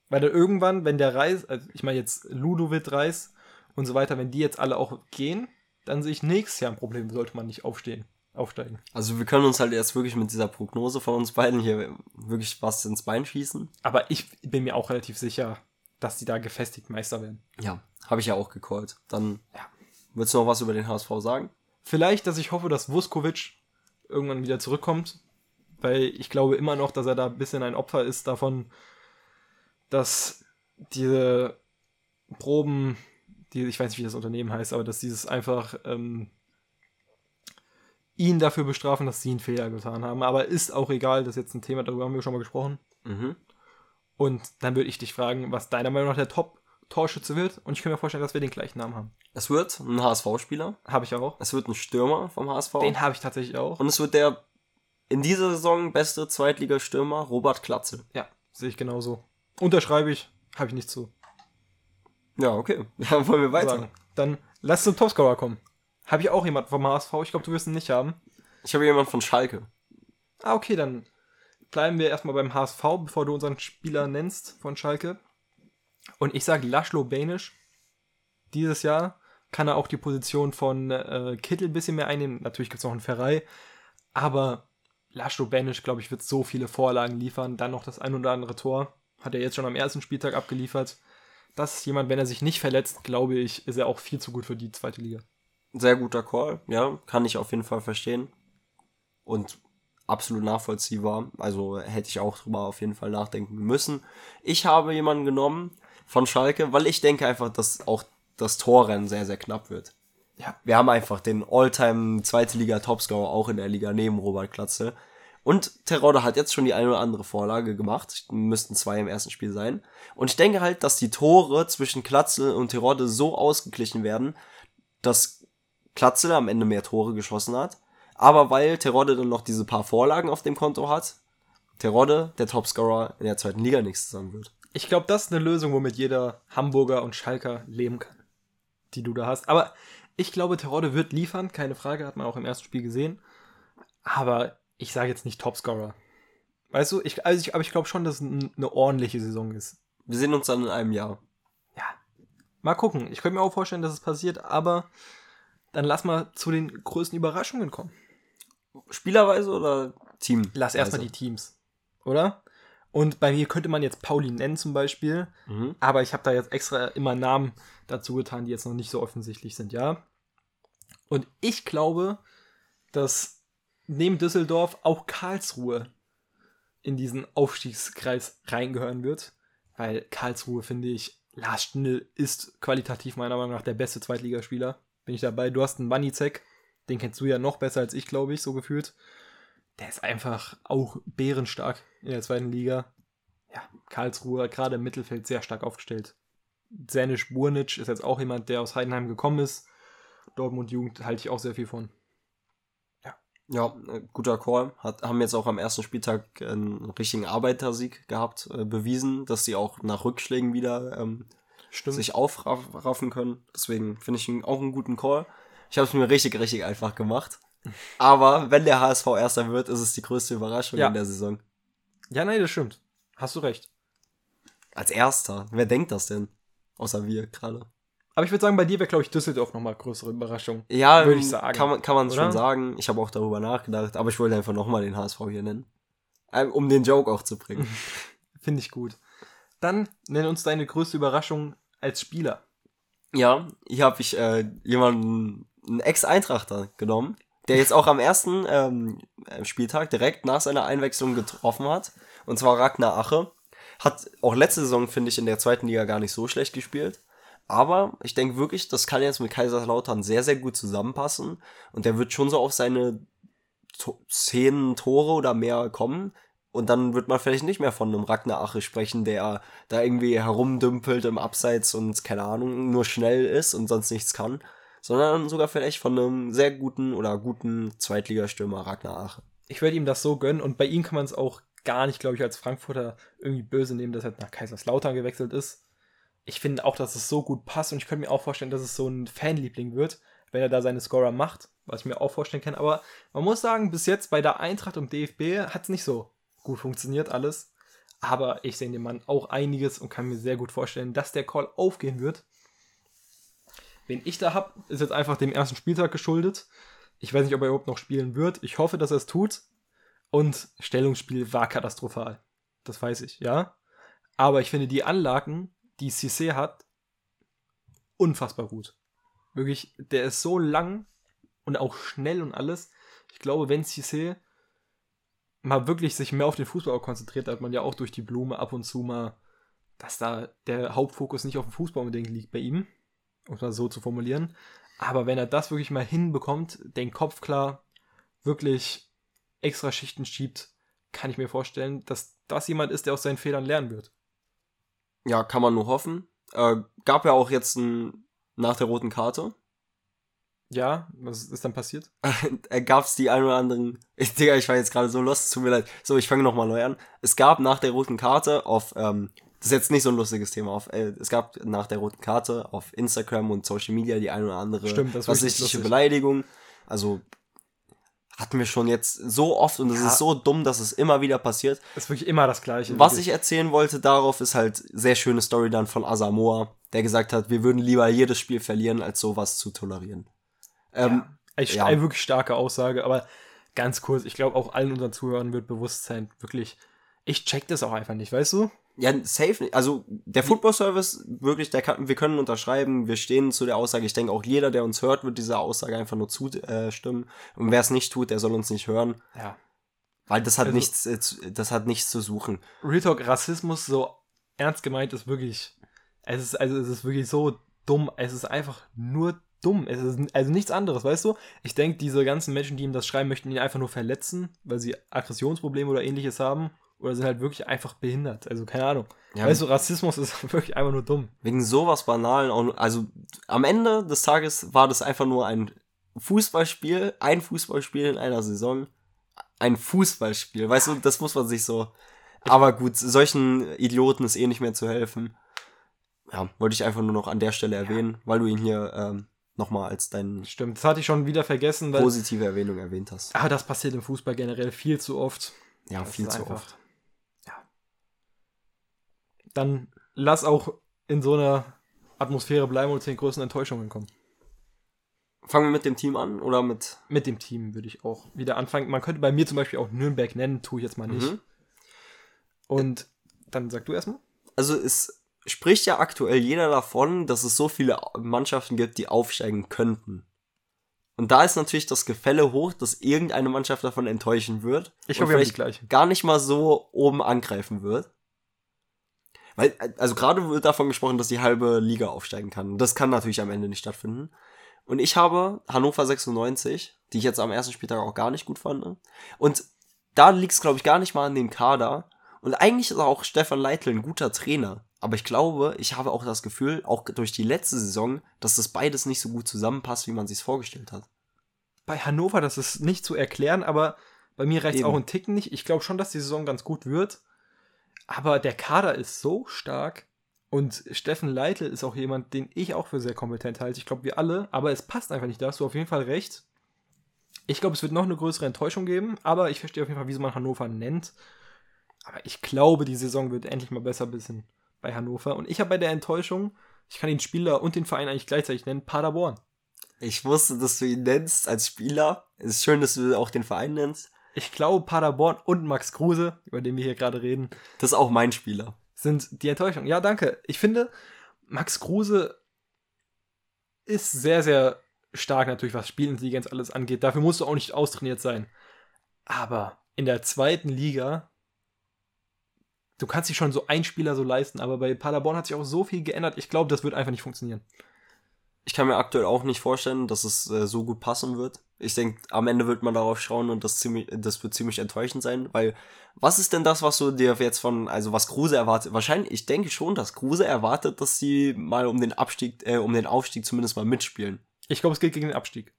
Weil dann irgendwann, wenn der Reis, also ich meine jetzt Ludovic Reis und so weiter, wenn die jetzt alle auch gehen, dann sehe ich nächstes Jahr ein Problem, sollte man nicht aufstehen, aufsteigen. Also wir können uns halt jetzt wirklich mit dieser Prognose von uns beiden hier wirklich was ins Bein schießen. Aber ich bin mir auch relativ sicher, dass die da gefestigt Meister werden. Ja, habe ich ja auch gecallt. Dann, ja. Willst du noch was über den HSV sagen? Vielleicht, dass ich hoffe, dass Vuskovic irgendwann wieder zurückkommt, weil ich glaube immer noch, dass er da ein bisschen ein Opfer ist davon, dass diese Proben, die, ich weiß nicht, wie das Unternehmen heißt, aber dass dieses einfach ähm, ihn dafür bestrafen, dass sie einen Fehler getan haben. Aber ist auch egal, das ist jetzt ein Thema, darüber haben wir schon mal gesprochen. Mhm. Und dann würde ich dich fragen, was deiner Meinung nach der Top-Torschütze wird. Und ich kann mir vorstellen, dass wir den gleichen Namen haben. Es wird ein HSV-Spieler. Habe ich auch. Es wird ein Stürmer vom HSV. Den habe ich tatsächlich auch. Und es wird der in dieser Saison beste Zweitligastürmer Robert Klatzel. Ja, sehe ich genauso. Unterschreibe ich, habe ich nicht zu Ja, okay. *laughs* Dann wollen wir weiter. sagen. Dann lass zum Topscorer kommen. Habe ich auch jemanden vom HSV? Ich glaube, du wirst ihn nicht haben. Ich habe jemanden von Schalke. Ah, okay, dann bleiben wir erstmal beim HSV, bevor du unseren Spieler nennst von Schalke. Und ich sage Laszlo Benisch. Dieses Jahr kann er auch die Position von äh, Kittel ein bisschen mehr einnehmen. Natürlich gibt es noch einen Ferrei. Aber Laszlo Benisch, glaube ich, wird so viele Vorlagen liefern. Dann noch das ein oder andere Tor. Hat er jetzt schon am ersten Spieltag abgeliefert. Das ist jemand, wenn er sich nicht verletzt, glaube ich, ist er auch viel zu gut für die zweite Liga. Sehr guter Call, ja, kann ich auf jeden Fall verstehen. Und absolut nachvollziehbar. Also hätte ich auch drüber auf jeden Fall nachdenken müssen. Ich habe jemanden genommen von Schalke, weil ich denke einfach, dass auch das Torrennen sehr, sehr knapp wird. Ja. Wir haben einfach den All-Time zweite Liga Topscorer auch in der Liga neben Robert Klatze. Und Terodde hat jetzt schon die eine oder andere Vorlage gemacht. Müssten zwei im ersten Spiel sein. Und ich denke halt, dass die Tore zwischen Klatzel und Terodde so ausgeglichen werden, dass Klatzel am Ende mehr Tore geschossen hat. Aber weil Terodde dann noch diese paar Vorlagen auf dem Konto hat, Terodde der Topscorer in der zweiten Liga nächste Saison wird. Ich glaube, das ist eine Lösung, womit jeder Hamburger und Schalker leben kann, die du da hast. Aber ich glaube, Terodde wird liefern, keine Frage, hat man auch im ersten Spiel gesehen. Aber ich sage jetzt nicht Topscorer. Weißt du, ich, also ich, aber ich glaube schon, dass es eine ordentliche Saison ist. Wir sehen uns dann in einem Jahr. Ja. Mal gucken. Ich könnte mir auch vorstellen, dass es passiert, aber dann lass mal zu den größten Überraschungen kommen. Spielerweise oder Team? Lass erstmal die Teams, oder? Und bei mir könnte man jetzt Pauli nennen zum Beispiel. Mhm. Aber ich habe da jetzt extra immer Namen dazu getan, die jetzt noch nicht so offensichtlich sind, ja. Und ich glaube, dass neben Düsseldorf auch Karlsruhe in diesen Aufstiegskreis reingehören wird. Weil Karlsruhe, finde ich, Lars Stindl ist qualitativ meiner Meinung nach der beste Zweitligaspieler. Bin ich dabei. Du hast einen Wanizek, den kennst du ja noch besser als ich, glaube ich, so gefühlt. Der ist einfach auch bärenstark in der zweiten Liga ja, Karlsruhe gerade im Mittelfeld sehr stark aufgestellt. Zenisch Burnic ist jetzt auch jemand, der aus Heidenheim gekommen ist. Dortmund Jugend halte ich auch sehr viel von. Ja, äh, guter Call. Hat, haben jetzt auch am ersten Spieltag einen richtigen Arbeitersieg gehabt, äh, bewiesen, dass sie auch nach Rückschlägen wieder ähm, Stimmt. sich aufraffen können. Deswegen finde ich ihn auch einen guten Call. Ich habe es mir richtig, richtig einfach gemacht. Aber wenn der HSV Erster wird, ist es die größte Überraschung Ja. in der Saison. ja, nein, das stimmt. Hast du recht. Als Erster. Wer denkt das denn? Außer wir gerade. Aber ich würde sagen, bei dir wäre, glaube ich, Düsseldorf nochmal größere Überraschung. Ja, Würde ich sagen. Kann man, kann man schon sagen. Ich habe auch darüber nachgedacht, aber ich wollte einfach nochmal den HSV hier nennen. Ähm, Um den Joke auch zu bringen. *laughs* Finde ich gut. Dann nenn uns deine größte Überraschung als Spieler. ja, hier habe ich äh, jemanden, einen Ex-Eintrachter genommen, der jetzt auch am ersten ähm, Spieltag direkt nach seiner Einwechslung getroffen hat. Und zwar Ragnar Ache. Hat auch letzte Saison, finde ich, in der zweiten Liga gar nicht so schlecht gespielt. Aber ich denke wirklich, das kann jetzt mit Kaiserslautern sehr, sehr gut zusammenpassen. Und der wird schon so auf seine to zehn Tore oder mehr kommen. Und dann wird man vielleicht nicht mehr von einem Ragnar Ache sprechen, der da irgendwie herumdümpelt im Abseits und keine Ahnung, nur schnell ist und sonst nichts kann. Sondern sogar vielleicht von einem sehr guten oder guten Zweitligastürmer Ragnar Ache. Ich würde ihm das so gönnen und bei ihm kann man es auch gar nicht, glaube ich, als Frankfurter irgendwie böse nehmen, dass er nach Kaiserslautern gewechselt ist. Ich finde auch, dass es so gut passt und ich könnte mir auch vorstellen, dass es so ein Fanliebling wird, wenn er da seine Scorer macht, was ich mir auch vorstellen kann. Aber man muss sagen, bis jetzt bei der Eintracht und DFB hat es nicht so gut funktioniert alles. Aber ich sehe in dem Mann auch einiges und kann mir sehr gut vorstellen, dass der Call aufgehen wird. Wen ich da habe, ist jetzt einfach dem ersten Spieltag geschuldet. Ich weiß nicht, ob er überhaupt noch spielen wird. Ich hoffe, dass er es tut. Und Stellungsspiel war katastrophal. Das weiß ich, ja. Aber ich finde die Anlagen, die Cissé hat, unfassbar gut. Wirklich, der ist so lang und auch schnell und alles. Ich glaube, wenn Cissé mal wirklich sich mehr auf den Fußball konzentriert, hat man ja auch durch die Blume ab und zu mal, dass da der Hauptfokus nicht auf dem Fußball unbedingt liegt bei ihm, um es mal so zu formulieren. Aber wenn er das wirklich mal hinbekommt, den Kopf klar, wirklich extra Schichten schiebt, kann ich mir vorstellen, dass das jemand ist, der aus seinen Fehlern lernen wird. Ja, kann man nur hoffen. Äh, gab ja auch jetzt ein, nach der roten Karte. Ja, was ist dann passiert? *laughs* äh, gab es die ein oder anderen. Ich, Digga, ich war jetzt gerade so lost, tut mir leid. So, ich fange nochmal neu an. Es gab nach der roten Karte auf, ähm, das ist jetzt nicht so ein lustiges Thema, auf, äh, es gab nach der roten Karte auf Instagram und Social Media die ein oder andere Stimmt, das rassistische Beleidigung. Also hatten wir schon jetzt so oft und es ja. ist so dumm, dass es immer wieder passiert. Das ist wirklich immer das Gleiche. Was ich erzählen wollte darauf ist halt sehr schöne Story dann von Asamoah, der gesagt hat, wir würden lieber jedes Spiel verlieren, als sowas zu tolerieren. Ähm, ja. Eine wirklich starke Aussage, aber ganz kurz, ich glaube auch allen unseren Zuhörern wird bewusst sein, wirklich, ich check das auch einfach nicht, weißt du? Ja, safe. Also der Football Service, wirklich, der kann, wir können unterschreiben, wir stehen zu der Aussage. Ich denke, auch jeder, der uns hört, wird dieser Aussage einfach nur zustimmen. Äh, Und wer es nicht tut, der soll uns nicht hören. Ja. Weil das hat also, nichts, äh, das hat nichts zu suchen. Real Talk, Rassismus, so ernst gemeint, ist wirklich, es ist, also es ist wirklich so dumm. Es ist einfach nur dumm. Es ist also nichts anderes, weißt du? Ich denke, diese ganzen Menschen, die ihm das schreiben, möchten ihn einfach nur verletzen, weil sie Aggressionsprobleme oder ähnliches haben oder sind halt wirklich einfach behindert. Also keine Ahnung. Ja, weißt du, Rassismus *laughs* ist wirklich einfach nur dumm. Wegen sowas Banalen. Also am Ende des Tages war das einfach nur ein Fußballspiel, ein Fußballspiel in einer Saison. Ein Fußballspiel, weißt du, das muss man sich so. Aber gut, solchen Idioten ist eh nicht mehr zu helfen. Ja, wollte ich einfach nur noch an der Stelle erwähnen, ja. weil du ihn hier ähm, nochmal als dein. Stimmt, das hatte ich schon wieder vergessen. Weil, positive Erwähnung erwähnt hast. Aber das passiert im Fußball generell viel zu oft. Ja, das viel zu einfach, oft dann lass auch in so einer Atmosphäre bleiben und zu den größten Enttäuschungen kommen. Fangen wir mit dem Team an oder mit? Mit dem Team würde ich auch wieder anfangen. Man könnte bei mir zum Beispiel auch Nürnberg nennen, tue ich jetzt mal nicht. Mhm. Und dann sag du erstmal. Also es spricht ja aktuell jeder davon, dass es so viele Mannschaften gibt, die aufsteigen könnten. Und da ist natürlich das Gefälle hoch, dass irgendeine Mannschaft davon enttäuschen wird. Ich hoffe, wir gleich. gar nicht mal so oben angreifen wird. Weil, also gerade wird davon gesprochen, dass die halbe Liga aufsteigen kann. Das kann natürlich am Ende nicht stattfinden. Und ich habe Hannover 96, die ich jetzt am ersten Spieltag auch gar nicht gut fand. Und da liegt es, glaube ich, gar nicht mal an dem Kader. Und eigentlich ist auch Stefan Leitl ein guter Trainer. Aber ich glaube, ich habe auch das Gefühl, auch durch die letzte Saison, dass das beides nicht so gut zusammenpasst, wie man sich vorgestellt hat. Bei Hannover, das ist nicht zu erklären, aber bei mir reicht es auch ein Ticken nicht. Ich glaube schon, dass die Saison ganz gut wird. Aber der Kader ist so stark und Steffen Leitl ist auch jemand, den ich auch für sehr kompetent halte. Ich glaube, wir alle, aber es passt einfach nicht. Da hast du auf jeden Fall recht. Ich glaube, es wird noch eine größere Enttäuschung geben, aber ich verstehe auf jeden Fall, wieso man Hannover nennt. Aber ich glaube, die Saison wird endlich mal besser bisschen bei Hannover. Und ich habe bei der Enttäuschung, ich kann den Spieler und den Verein eigentlich gleichzeitig nennen, Paderborn. Ich wusste, dass du ihn nennst als Spieler. Es ist schön, dass du auch den Verein nennst ich glaube, Paderborn und Max Kruse, über den wir hier gerade reden. Das ist auch mein Spieler. Sind die Enttäuschung. Ja, danke. Ich finde, Max Kruse ist sehr, sehr stark natürlich, was Spielintelligenz alles angeht. Dafür musst du auch nicht austrainiert sein. Aber in der zweiten Liga, du kannst dich schon so ein Spieler so leisten, aber bei Paderborn hat sich auch so viel geändert. Ich glaube, das wird einfach nicht funktionieren. Ich kann mir aktuell auch nicht vorstellen, dass es äh, so gut passen wird. Ich denke, am Ende wird man darauf schauen und das ziemlich, das wird ziemlich enttäuschend sein, weil was ist denn das, was du dir jetzt von, also was Kruse erwartet? Wahrscheinlich, ich denke schon, dass Kruse erwartet, dass sie mal um den Abstieg, äh, um den Aufstieg zumindest mal mitspielen. Ich glaube, es geht gegen den Abstieg.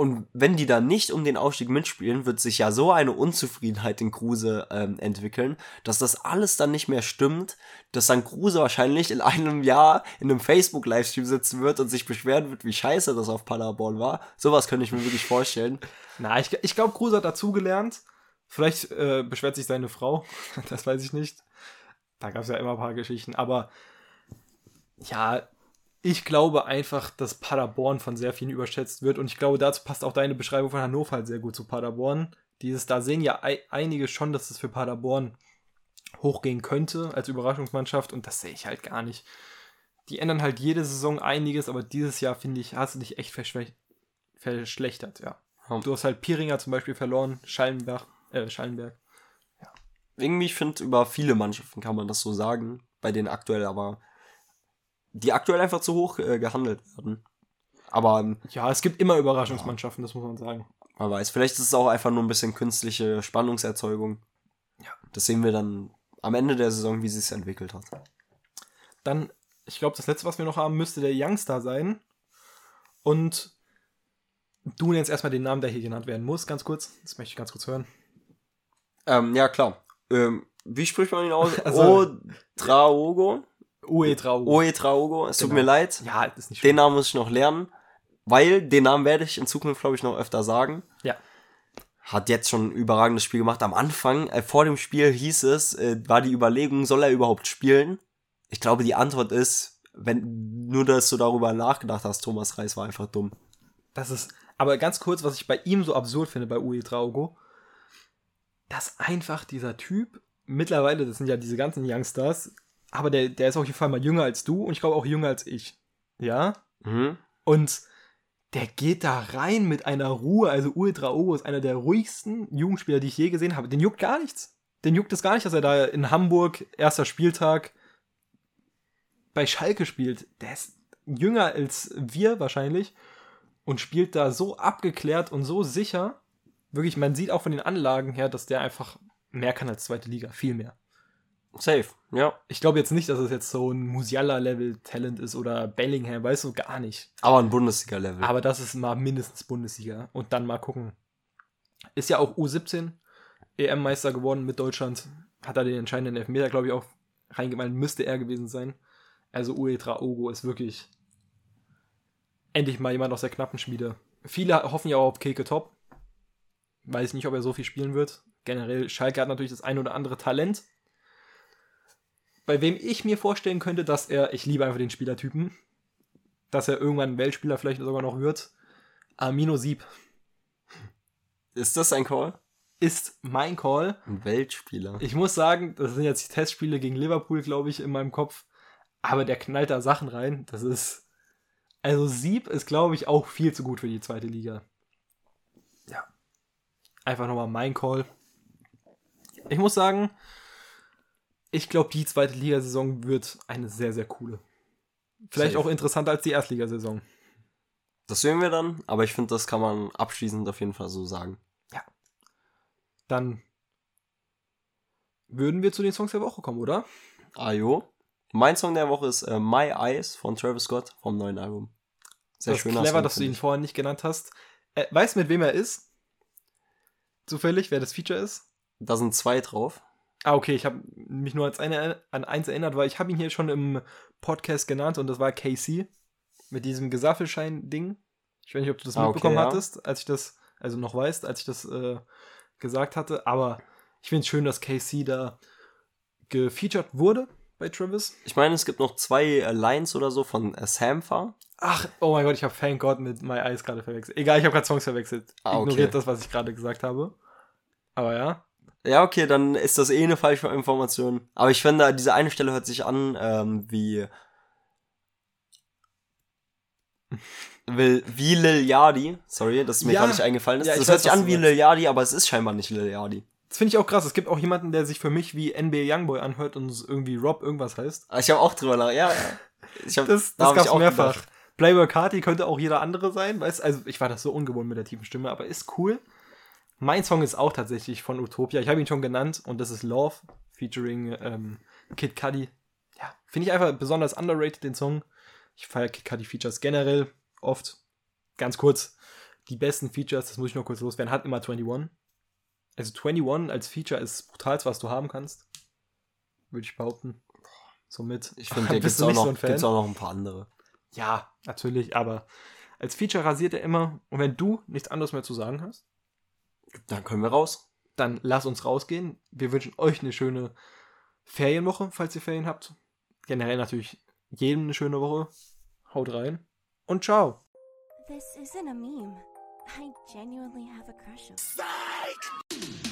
Und wenn die dann nicht um den Aufstieg mitspielen, wird sich ja so eine Unzufriedenheit in Kruse ähm, entwickeln, dass das alles dann nicht mehr stimmt, dass dann Kruse wahrscheinlich in einem Jahr in einem Facebook-Livestream sitzen wird und sich beschweren wird, wie scheiße das auf Paderborn war. Sowas könnte ich mir wirklich vorstellen. Na, ich, ich glaube, Kruse hat dazugelernt. Vielleicht äh, beschwert sich seine Frau, *laughs* das weiß ich nicht. Da gab es ja immer ein paar Geschichten, aber ja, ich glaube einfach, dass Paderborn von sehr vielen überschätzt wird und ich glaube, dazu passt auch deine Beschreibung von Hannover halt sehr gut zu Paderborn. Dieses, da sehen ja einige schon, dass es für Paderborn hochgehen könnte als Überraschungsmannschaft und das sehe ich halt gar nicht. Die ändern halt jede Saison einiges, aber dieses Jahr, finde ich, hast du dich echt verschlechtert, ja. Hm. Du hast halt Piringer zum Beispiel verloren, Schallenberg, äh, Schallenberg. Ja. Irgendwie, ich finde, über viele Mannschaften kann man das so sagen, bei denen aktuell aber die aktuell einfach zu hoch äh, gehandelt werden. Aber ähm, ja, es gibt immer Überraschungsmannschaften, ja. das muss man sagen. Man weiß, vielleicht ist es auch einfach nur ein bisschen künstliche Spannungserzeugung. Ja. Das sehen wir dann am Ende der Saison, wie sie es entwickelt hat. Dann, ich glaube, das letzte, was wir noch haben, müsste der Youngstar sein. Und du nennst erstmal den Namen, der hier genannt werden muss, ganz kurz. Das möchte ich ganz kurz hören. Ähm, ja, klar. Ähm, wie spricht man ihn aus? *laughs* also, Odraogo? Ue Traugo. Ue Traugo, es genau. tut mir leid. Ja, ist nicht schlimm. Den Namen muss ich noch lernen, weil den Namen werde ich in Zukunft, glaube ich, noch öfter sagen. Ja. Hat jetzt schon ein überragendes Spiel gemacht. Am Anfang, äh, vor dem Spiel hieß es, äh, war die Überlegung, soll er überhaupt spielen? Ich glaube, die Antwort ist, wenn nur, dass du darüber nachgedacht hast, Thomas Reis war einfach dumm. Das ist, aber ganz kurz, was ich bei ihm so absurd finde, bei Ue Traugo, dass einfach dieser Typ, mittlerweile, das sind ja diese ganzen Youngstars, aber der, der ist auf jeden Fall mal jünger als du und ich glaube auch jünger als ich. Ja? Mhm. Und der geht da rein mit einer Ruhe. Also Ultra Ogo ist einer der ruhigsten Jugendspieler, die ich je gesehen habe. Den juckt gar nichts. Den juckt es gar nicht, dass er da in Hamburg, erster Spieltag, bei Schalke spielt. Der ist jünger als wir wahrscheinlich und spielt da so abgeklärt und so sicher. Wirklich, man sieht auch von den Anlagen her, dass der einfach mehr kann als zweite Liga. Viel mehr. Safe, ja. Ich glaube jetzt nicht, dass es jetzt so ein Musiala-Level-Talent ist oder Bellingham, weißt du, gar nicht. Aber ein Bundesliga-Level. Aber das ist mal mindestens Bundesliga. Und dann mal gucken. Ist ja auch U17 EM-Meister geworden mit Deutschland. Hat er den entscheidenden Elfmeter, glaube ich, auch reingemalt. Müsste er gewesen sein. Also Uetra Ogo ist wirklich endlich mal jemand aus der knappen Schmiede. Viele hoffen ja auch auf Keke Top. Weiß nicht, ob er so viel spielen wird. Generell, Schalke hat natürlich das ein oder andere Talent bei wem ich mir vorstellen könnte, dass er, ich liebe einfach den Spielertypen, dass er irgendwann ein Weltspieler vielleicht sogar noch wird. Amino Sieb. Ist das ein Call? Ist mein Call. Ein Weltspieler. Ich muss sagen, das sind jetzt die Testspiele gegen Liverpool, glaube ich, in meinem Kopf. Aber der knallt da Sachen rein. Das ist. Also Sieb ist, glaube ich, auch viel zu gut für die zweite Liga. Ja. Einfach nochmal mein Call. Ich muss sagen, ich glaube, die zweite Ligasaison wird eine sehr, sehr coole. Vielleicht Safe. auch interessanter als die Erstligasaison. Das sehen wir dann, aber ich finde, das kann man abschließend auf jeden Fall so sagen. Ja. Dann würden wir zu den Songs der Woche kommen, oder? Ah, jo. Mein Song der Woche ist äh, My Eyes von Travis Scott vom neuen Album. Sehr das schön. Clever, Song, dass du ihn vorher nicht genannt hast. Äh, weißt du, mit wem er ist? Zufällig, wer das Feature ist? Da sind zwei drauf. Ah, okay, ich habe mich nur eine, an eins erinnert, weil ich habe ihn hier schon im Podcast genannt und das war Casey mit diesem Gesaffelschein-Ding. Ich weiß nicht, ob du das ah, mitbekommen okay, ja. hattest, als ich das, also noch weißt, als ich das äh, gesagt hatte, aber ich finde es schön, dass Casey da gefeatured wurde bei Travis. Ich meine, es gibt noch zwei äh, Lines oder so von äh, Sampha. Ach, oh mein Gott, ich habe Thank God mit My Eyes gerade verwechselt. Egal, ich habe gerade Songs verwechselt. Ah, okay. Ignoriert das, was ich gerade gesagt habe. Aber ja. Ja, okay, dann ist das eh eine falsche Information. Aber ich finde, diese eine Stelle hört sich an, ähm, wie. will, wie Lil Yachty. Sorry, dass es mir Ja. gar nicht eingefallen ist. Ja, das hört sich an wie. Lil Yachty, aber es ist scheinbar nicht Lil Yachty. Das finde ich auch krass. Es gibt auch jemanden, der sich für mich wie NBA Youngboy anhört und es irgendwie Rob irgendwas heißt. Ah, Ich habe auch drüber nach. Ja. Ich hab, Das, da das hab ich gab's auch mehrfach. Playboy Carti könnte auch jeder andere sein, weißt Also ich war das so ungewohnt mit der tiefen Stimme, aber ist cool. Mein Song ist auch tatsächlich von Utopia. Ich habe ihn schon genannt und das ist Love featuring ähm, Kid Cudi. Ja, finde ich einfach besonders underrated den Song. Ich feiere Kid Cudi Features generell oft. Ganz kurz, die besten Features, das muss ich noch kurz loswerden, hat immer 21. Also 21 als Feature ist das brutalste, was du haben kannst. Würde ich behaupten. Somit. Ich finde, *laughs* da gibt's du auch, noch, so gibt's auch noch ein paar andere. Ja, natürlich, aber als Feature rasiert er immer. Und wenn du nichts anderes mehr zu sagen hast, Dann können wir raus. dann lass uns rausgehen. Wir wünschen euch eine schöne Ferienwoche, falls ihr Ferien habt. Generell natürlich jedem eine schöne Woche. Haut rein und ciao. This isn't a meme. I genuinely have a crush on.